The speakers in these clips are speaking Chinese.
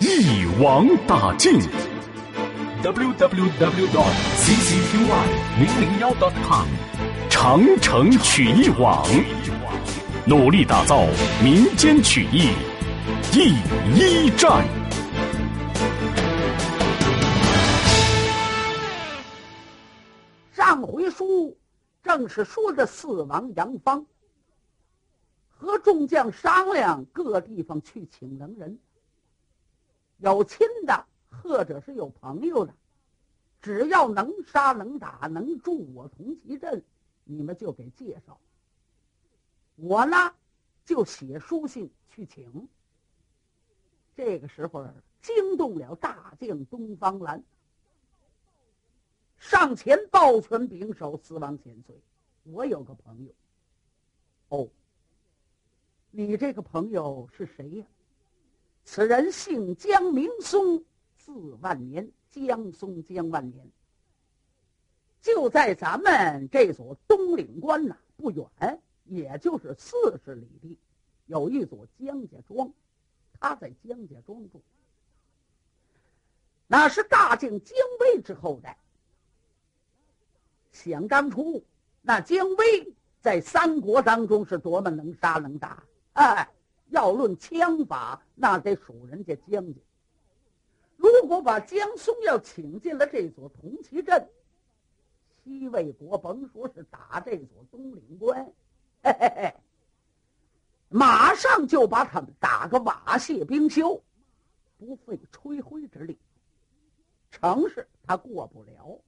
一网打尽。www dot ccqy 零零幺 dot com。长城曲艺网，努力打造民间曲艺第一站。上回书正是说的四王杨芳和众将商量各地方去请能人，有亲的或者是有朋友的，只要能杀能打能助我同其阵，你们就给介绍。我呢就写书信去请。这个时候惊动了大将东方兰。上前抱拳拱手，四王千岁，我有个朋友。哦，你这个朋友是谁呀？此人姓江，名松，字万年。江松，江万年。就在咱们这所东岭关呐，不远，也就是四十里地，有一所江家庄，他在江家庄住。那是大将姜维之后代。想当初，那姜维在三国当中是多么能杀能打！哎，要论枪法，那得数人家姜家。如果把江松要请进了这座铜旗阵，西魏国甭说是打这座东岭关，嘿嘿嘿，马上就把他们打个瓦解冰消，不费吹灰之力。城市他过不了。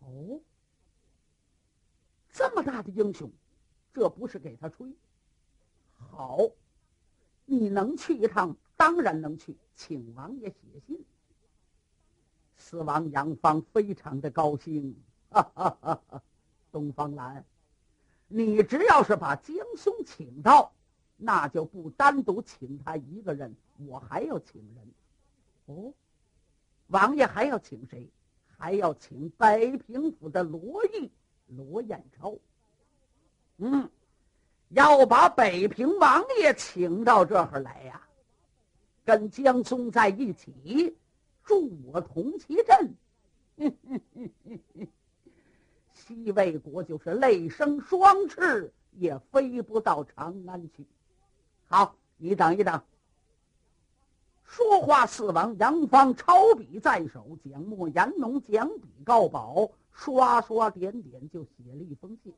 哦，这么大的英雄，这不是给他吹？好，你能去一趟？当然能去，请王爷写信。四王杨芳非常的高兴，哈哈哈哈！东方兰，你只要是把江松请到，那就不单独请他一个人，我还要请人。哦，王爷还要请谁？还要请北平府的罗毅、罗彦超。嗯，要把北平王爷请到这儿来呀，跟江松在一起，助我同其阵。西魏国就是泪生双翅，也飞不到长安去。好，你等一等。说话，四王杨芳抄笔在手，蒋墨、严农讲笔告宝，刷刷点点就写了一封信，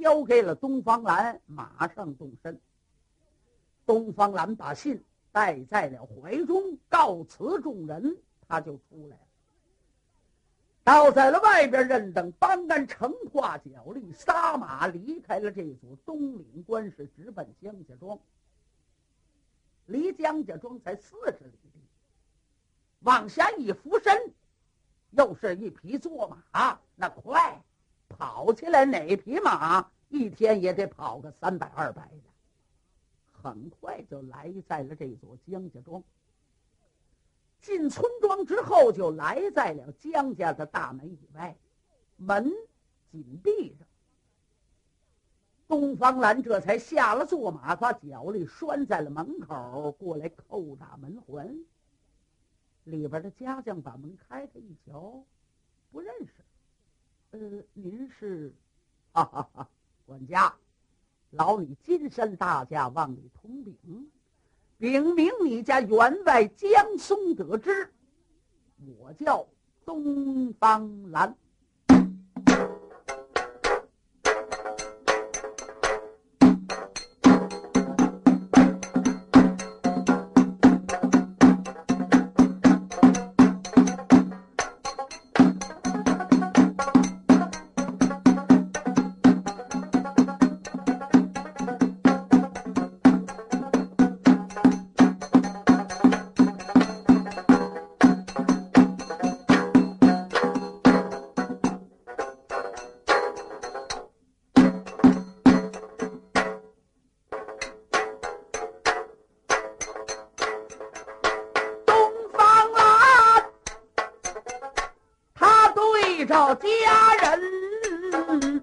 交给了东方兰，马上动身。东方兰把信带在了怀中，告辞众人，他就出来了。倒在了外边，任等班干乘化脚力，撒马离开了这组东岭关，是直奔江家庄。离江家庄才四十里地，往下一俯身，又是一匹坐马，那快，跑起来哪匹马一天也得跑个三百二百的，很快就来在了这座江家庄。进村庄之后，就来在了江家的大门以外，门紧闭着。东方兰这才下了坐马，把脚力拴在了门口，过来叩打门环。里边的家将把门开开一瞧，不认识。呃，您是？哈哈哈，管家，劳你金山大驾望你通禀，禀明你家员外江松得知，我叫东方兰。着家人。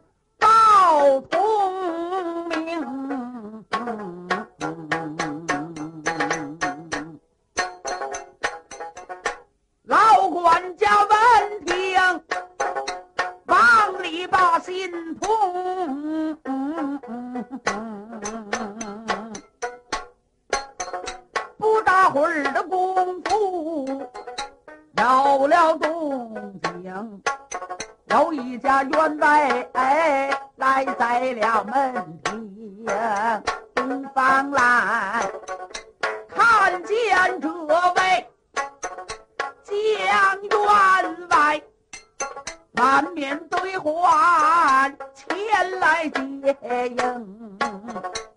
前来接应，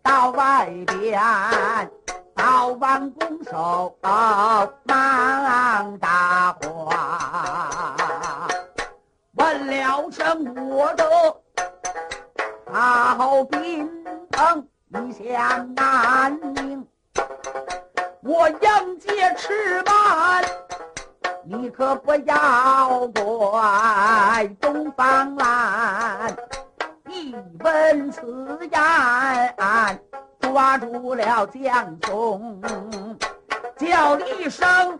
到外边。早晚拱手忙答话，问了声我的好宾朋，一向难明。我迎接吃饭，你可不要怪东方来。一闻此言。抓住了江松，叫了一声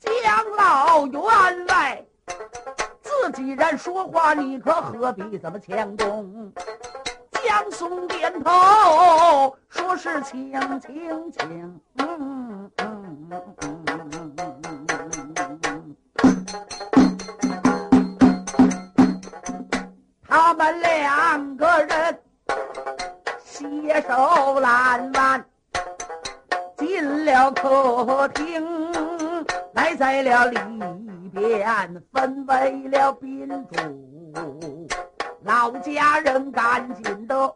江老员外，自己人说话，你可何必这么强动？江松点头，说是请请请。他们俩。携手拦完，进了客厅，来在了里边，分为了宾主。老家人赶紧的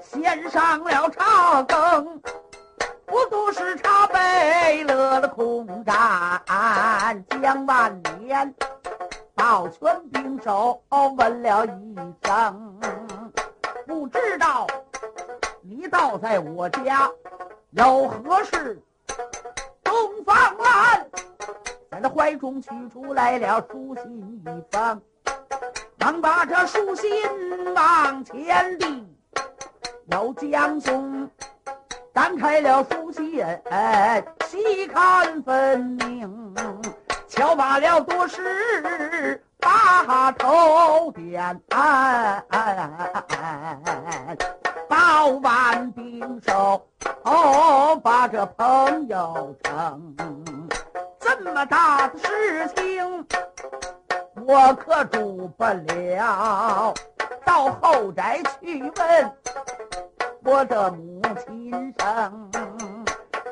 献上了茶羹，不都是茶杯乐了空盏。江万年抱拳并手问了一声，不知道。你倒在我家有何事？东方兰在那怀中取出来了书信一封，忙把这书信往前递。有江松展开了书信，细看分明，瞧罢了多时，把头点。早晚兵手，哦，把这朋友称。这么大的事情，我可住不了。到后宅去问我的母亲声。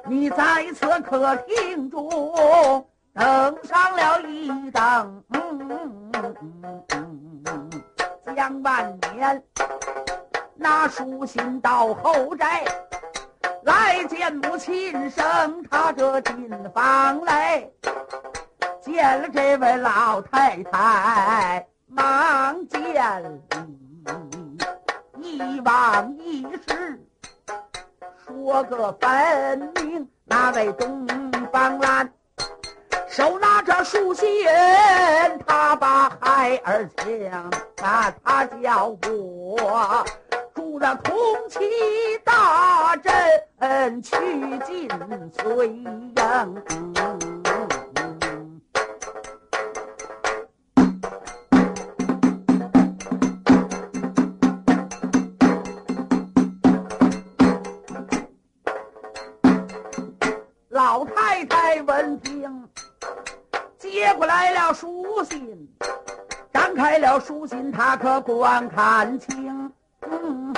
你在此客厅中等上了一等，嗯江万年。拿书信到后宅来见母亲生，他这进房来见了这位老太太，忙见礼，一往一十说个分明。那位东方兰手拿着书信，他把孩儿抢，把他叫过。助了空气大阵，去尽隋营。老太太闻听，接过来了书信，展开了书信，她可观看清。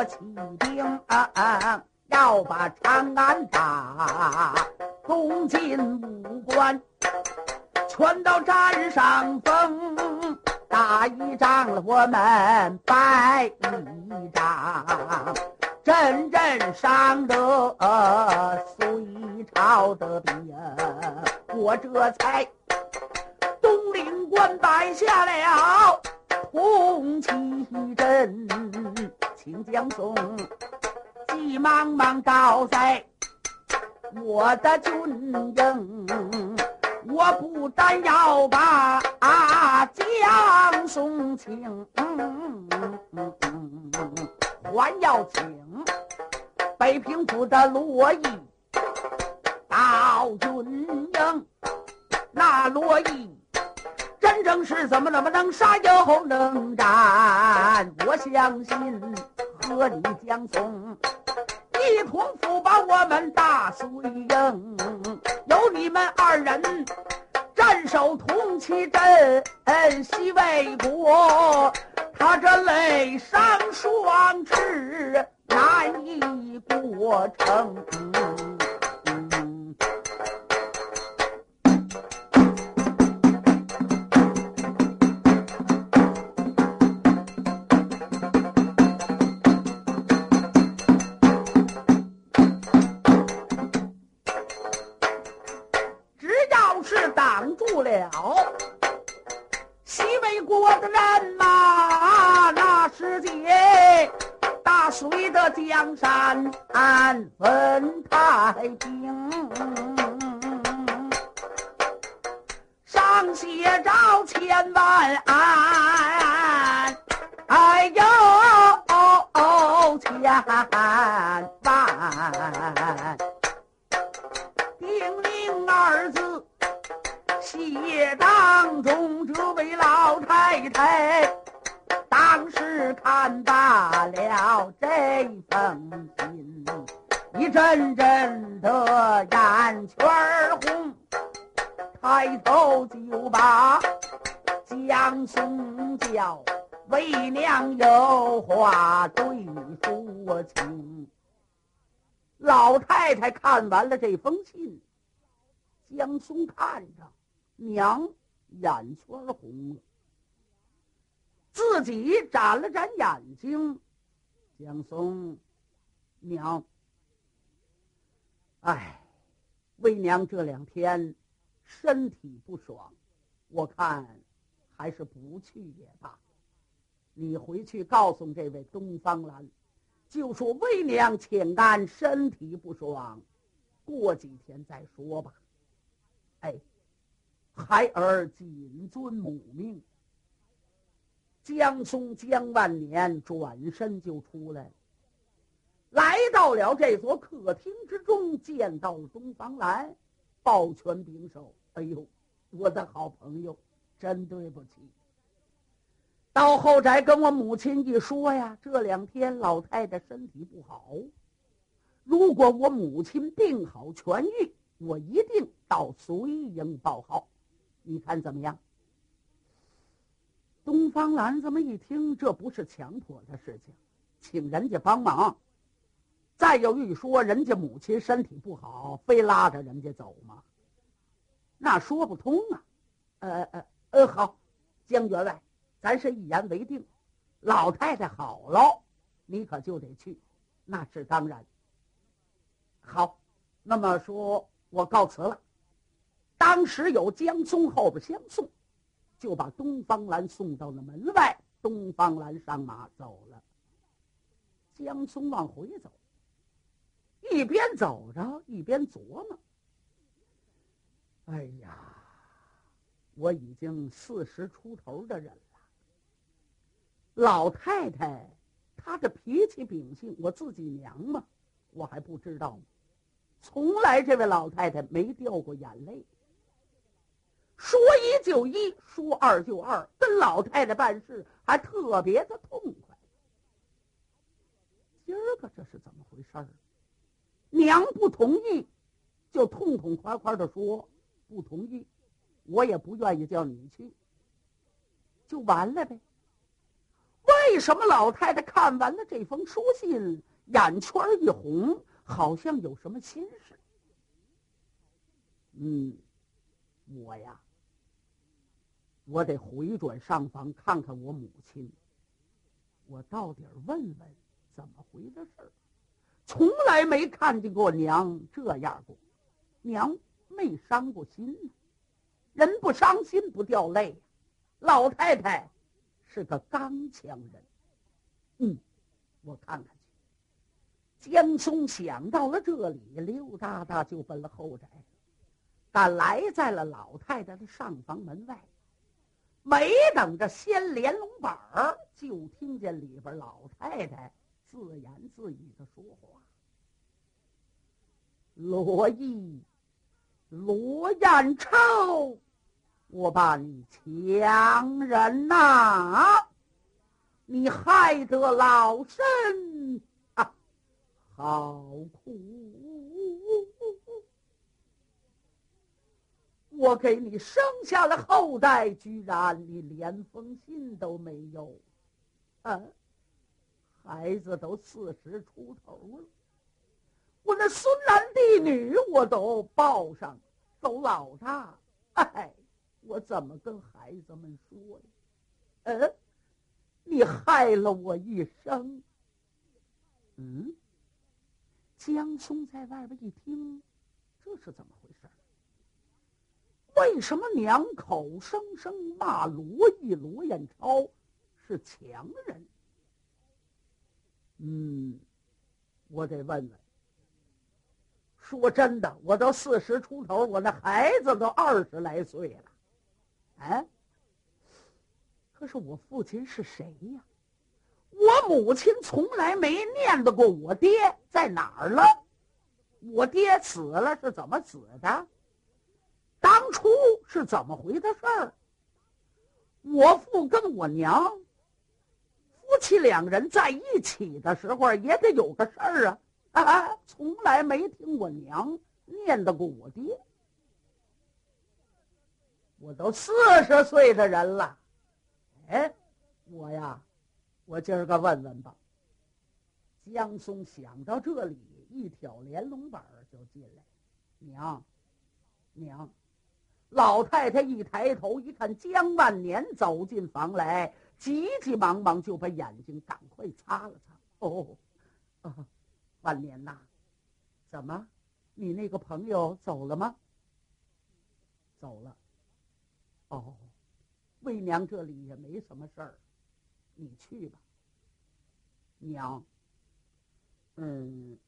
为国起兵，要把长安打，东进武关全到占上风。打一仗了，我们败一仗，阵阵伤得隋朝的兵，我这才东陵关摆下了红旗阵，请将松急忙忙倒在我的军营。我不但要把江松请，还要请北平府的罗毅到军营。那罗毅真正是怎么怎么能杀又能战，我相信和你江松。一同辅把我们大隋营，有你们二人镇守铜旗阵，西魏国，他这累伤双翅，难以过城。咛二字写当中，这位老太太。当时看罢了这封信，一阵阵的眼圈红，抬头就把江松叫，为娘有话对你说情。老太太看完了这封信，江松看着娘，眼圈红了。自己眨了眨眼睛，江松娘，哎，为娘这两天身体不爽，我看还是不去也罢。你回去告诉这位东方兰，就说为娘请安，身体不爽，过几天再说吧。哎，孩儿谨遵母命。江松、江万年转身就出来了，来到了这座客厅之中，见到东方兰，抱拳拱手：“哎呦，我的好朋友，真对不起。到后宅跟我母亲一说呀，这两天老太太身体不好，如果我母亲病好痊愈，我一定到隋营报号，你看怎么样？”东方兰这么一听，这不是强迫的事情，请人家帮忙。再有一说，人家母亲身体不好，非拉着人家走吗？那说不通啊！呃呃呃，好，江员外，咱是一言为定。老太太好了，你可就得去，那是当然。好，那么说我告辞了。当时有江松后边相送。就把东方兰送到了门外，东方兰上马走了。江松往回走，一边走着一边琢磨：“哎呀，我已经四十出头的人了。老太太她的脾气秉性，我自己娘嘛，我还不知道吗？从来这位老太太没掉过眼泪。”说一就一，说二就二，跟老太太办事还特别的痛快。今儿个这是怎么回事儿？娘不同意，就痛痛快快的说不同意，我也不愿意叫你去，就完了呗。为什么老太太看完了这封书信，眼圈一红，好像有什么心事？嗯，我呀。我得回转上房看看我母亲。我到底问问怎么回的事儿，从来没看见过娘这样过，娘没伤过心呢。人不伤心不掉泪，老太太是个刚强人。嗯，我看看。江松想到了这里，溜达达就奔了后宅，赶来在了老太太的上房门外。没等着掀连笼板儿，就听见里边老太太自言自语的说话：“罗毅，罗彦超，我把你强人呐，你害得老身，好苦。”我给你生下了后代，居然你连封信都没有，啊！孩子都四十出头了，我那孙男弟女我都抱上，都老大，哎，我怎么跟孩子们说呀？嗯，你害了我一生。嗯，江松在外边一听，这是怎么回事？为什么娘口声声骂罗毅、罗彦超是强人？嗯，我得问问。说真的，我都四十出头，我那孩子都二十来岁了，哎，可是我父亲是谁呀？我母亲从来没念叨过我爹在哪儿了。我爹死了是怎么死的？当初是怎么回的事儿？我父跟我娘夫妻两人在一起的时候，也得有个事儿啊！啊，从来没听我娘念叨过我爹。我都四十岁的人了，哎，我呀，我今儿个问问吧。江松想到这里，一挑连笼板就进来，娘，娘。老太太一抬头一看，江万年走进房来，急急忙忙就把眼睛赶快擦了擦。哦，万年呐，怎么，你那个朋友走了吗？走了。哦，魏娘这里也没什么事儿，你去吧。娘，嗯，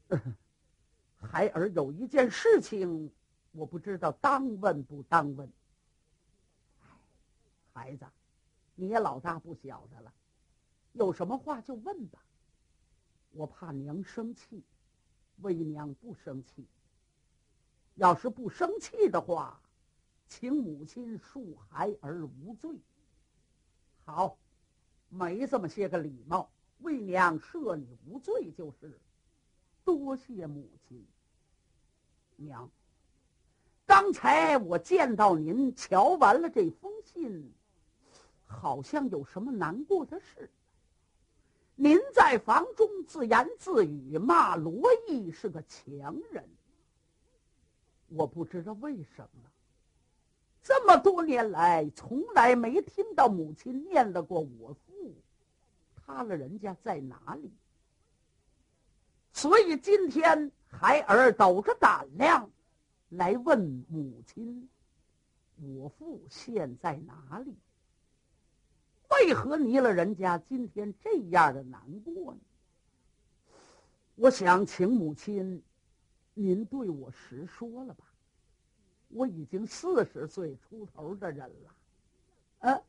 孩儿有一件事情。我不知道当问不当问。孩子，你也老大不小的了，有什么话就问吧。我怕娘生气，为娘不生气。要是不生气的话，请母亲恕孩儿无罪。好，没这么些个礼貌，为娘赦你无罪就是。多谢母亲，娘。刚才我见到您瞧完了这封信，好像有什么难过的事。您在房中自言自语，骂罗毅是个强人。我不知道为什么，这么多年来从来没听到母亲念叨过我父，他了人家在哪里？所以今天孩儿抖着胆量。来问母亲：“我父现在哪里？为何离了人家今天这样的难过呢？”我想请母亲，您对我实说了吧。我已经四十岁出头的人了，呃，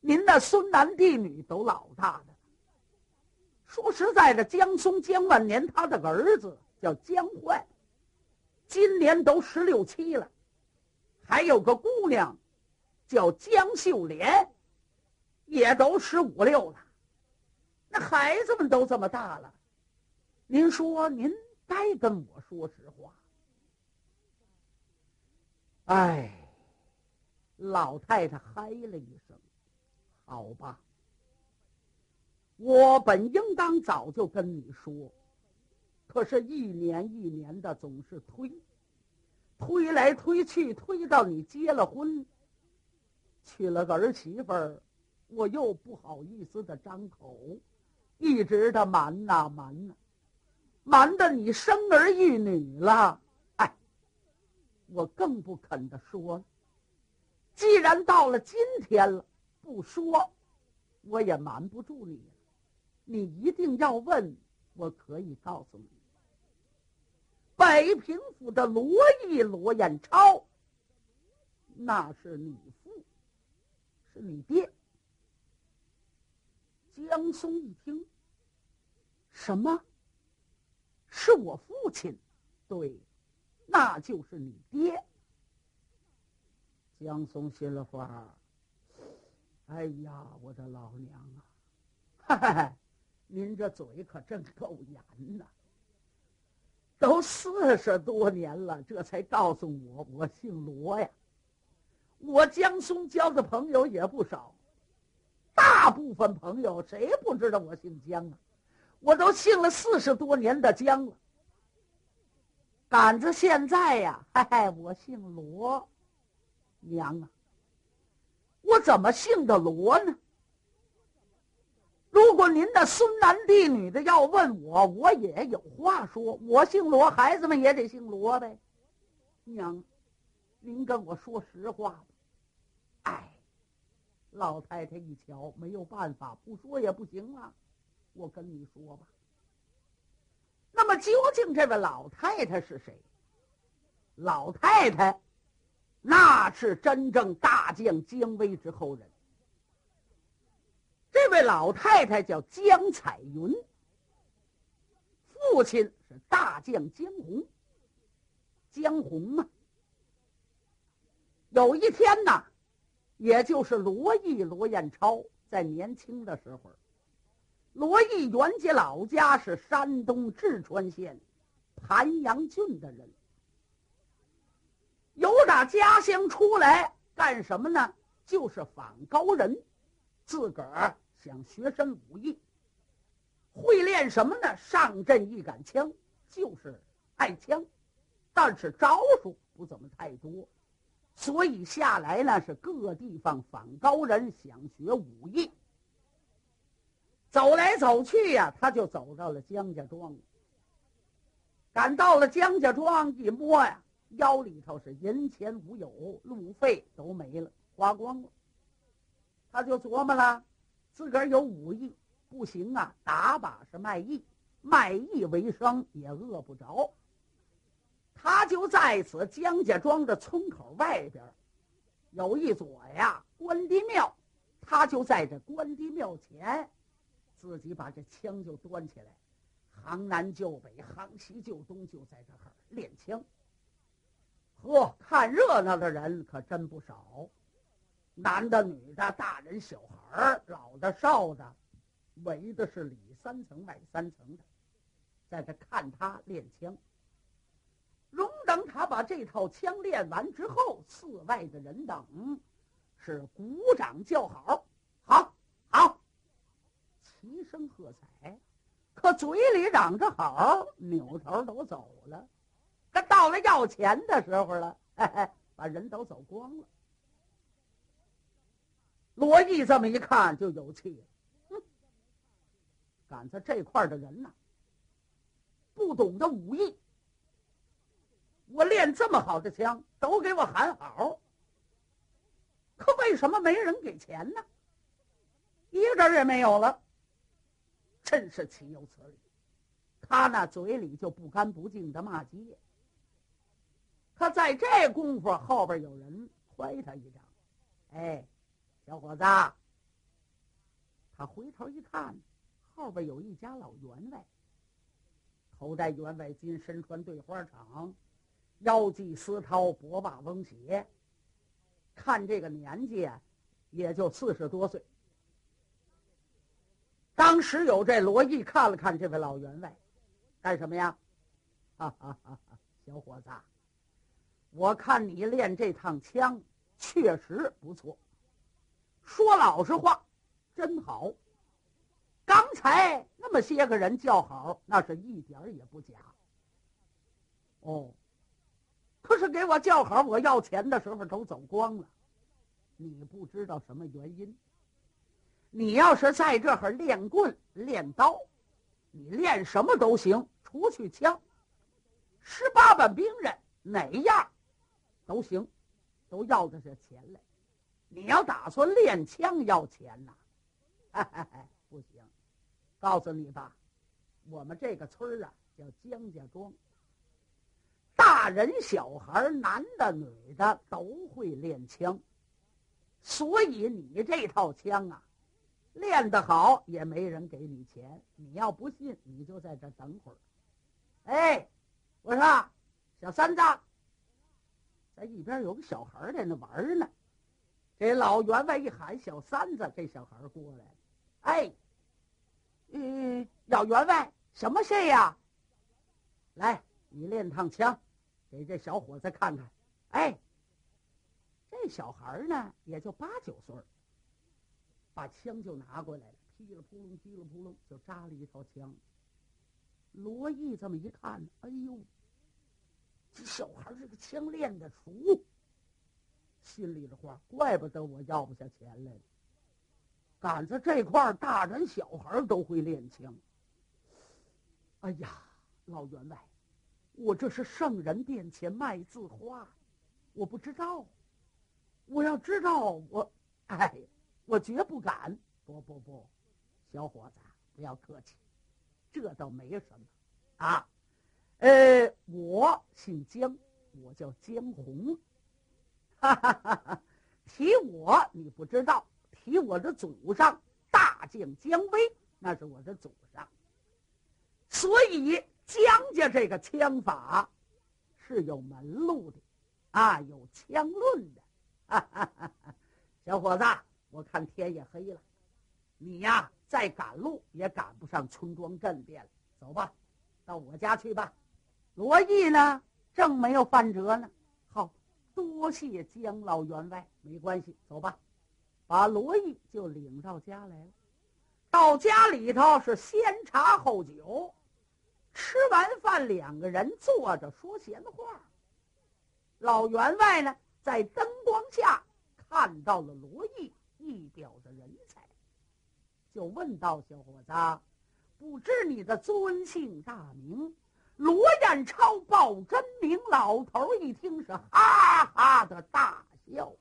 您的孙男弟女都老大的。说实在的，江松江万年他的儿子叫江焕。今年都十六七了，还有个姑娘，叫江秀莲，也都十五六了。那孩子们都这么大了，您说您该跟我说实话。哎，老太太嗨了一声：“好吧，我本应当早就跟你说。”可是，一年一年的总是推，推来推去，推到你结了婚。娶了个儿媳妇儿，我又不好意思的张口，一直的瞒呐瞒呐，瞒的你生儿育女了，哎，我更不肯的说了。既然到了今天了，不说，我也瞒不住你。你一定要问，我可以告诉你，北平府的罗毅罗彦超，那是你父，是你爹。江松一听，什么？是我父亲？对，那就是你爹。江松心里话：哎呀，我的老娘啊！哈哈哈。您这嘴可真够严呐！都四十多年了，这才告诉我我姓罗呀。我江松交的朋友也不少，大部分朋友谁不知道我姓江啊？我都姓了四十多年的江了。赶子现在呀，嘿嘿，我姓罗，娘啊，我怎么姓的罗呢？如果您的孙男弟女的要问我，我也有话说。我姓罗，孩子们也得姓罗呗。娘，您跟我说实话吧。哎，老太太一瞧，没有办法，不说也不行啊。我跟你说吧。那么究竟这位老太太是谁？老太太，那是真正大将姜维之后人。这位老太太叫江彩云，父亲是大将江红。江红啊，有一天呐，也就是罗毅罗彦超在年轻的时候，罗毅原籍老家是山东淄川县盘阳郡的人，由打家乡出来干什么呢？就是访高人，自个儿。想学身武艺，会练什么呢？上阵一杆枪，就是爱枪，但是招数不怎么太多，所以下来呢是各地方访高人，想学武艺。走来走去呀，他就走到了江家庄。赶到了江家庄，一摸呀，腰里头是银钱无有，路费都没了，花光了。他就琢磨了。自个儿有武艺不行啊，打把式卖艺，卖艺为生也饿不着。他就在此江家庄的村口外边，有一座呀关帝庙，他就在这关帝庙前，自己把这枪就端起来，行南就北，行西就东，就在这儿练枪。呵，看热闹的人可真不少。男的、女的、大人、小孩老的、少的，围的是里三层外三层的，在这看他练枪。容等他把这套枪练完之后，寺外的人等是鼓掌叫好，好，好，齐声喝彩。可嘴里嚷着好，扭头都走了。可到了要钱的时候了，嘿嘿，把人都走光了。罗毅这么一看就有气了，哼！赶在这块的人呐，不懂得武艺。我练这么好的枪，都给我喊好，可为什么没人给钱呢？一个人也没有了，真是岂有此理！他那嘴里就不干不净的骂街。可在这功夫，后边有人推他一掌，哎。小伙子，他回头一看，后边有一家老员外，头戴员外巾，身穿对花裳，腰系丝绦，脖把翁鞋。看这个年纪，也就四十多岁。当时有这罗毅看了看这位老员外，干什么呀？哈哈哈哈！小伙子，我看你练这趟枪确实不错。说老实话，真好。刚才那么些个人叫好，那是一点也不假。哦，可是给我叫好，我要钱的时候都走光了。你不知道什么原因。你要是在这儿练棍练刀，你练什么都行，除去枪。十八般兵刃哪样都行，都要的是钱来。你要打算练枪要钱呐？不行，告诉你吧，我们这个村儿啊叫江家庄。大人小孩，男的女的都会练枪，所以你这套枪啊，练得好也没人给你钱。你要不信，你就在这等会儿。哎，我说小三子，在一边有个小孩在那玩呢。这老员外一喊“小三子”，这小孩过来了。哎，嗯，老员外，什么事呀？来，你练趟枪，给这小伙子看看。哎，这小孩呢，也就八九岁把枪就拿过来了，噼里扑隆，噼里扑隆，就扎了一套枪。罗毅这么一看，哎呦，这小孩这个枪练的熟。心里的话，怪不得我要不下钱来。赶在这块大人小孩都会练枪。哎呀，老员外，我这是圣人殿前卖字画，我不知道。我要知道，我，哎，我绝不敢。不不不，小伙子，不要客气，这倒没什么。啊，呃，我姓江，我叫江红。哈哈哈！哈提我你不知道，提我的祖上大将姜维，那是我的祖上。所以姜家这个枪法是有门路的，啊，有枪论的。哈哈哈！小伙子，我看天也黑了，你呀再赶路也赶不上村庄镇店了。走吧，到我家去吧。罗毅呢，正没有饭辙呢。多谢姜老员外，没关系，走吧。把罗毅就领到家来了。到家里头是先茶后酒，吃完饭两个人坐着说闲话。老员外呢，在灯光下看到了罗毅一表的人才，就问道：“小伙子，不知你的尊姓大名？”罗彦超报真名，老头一听是哈哈的大笑。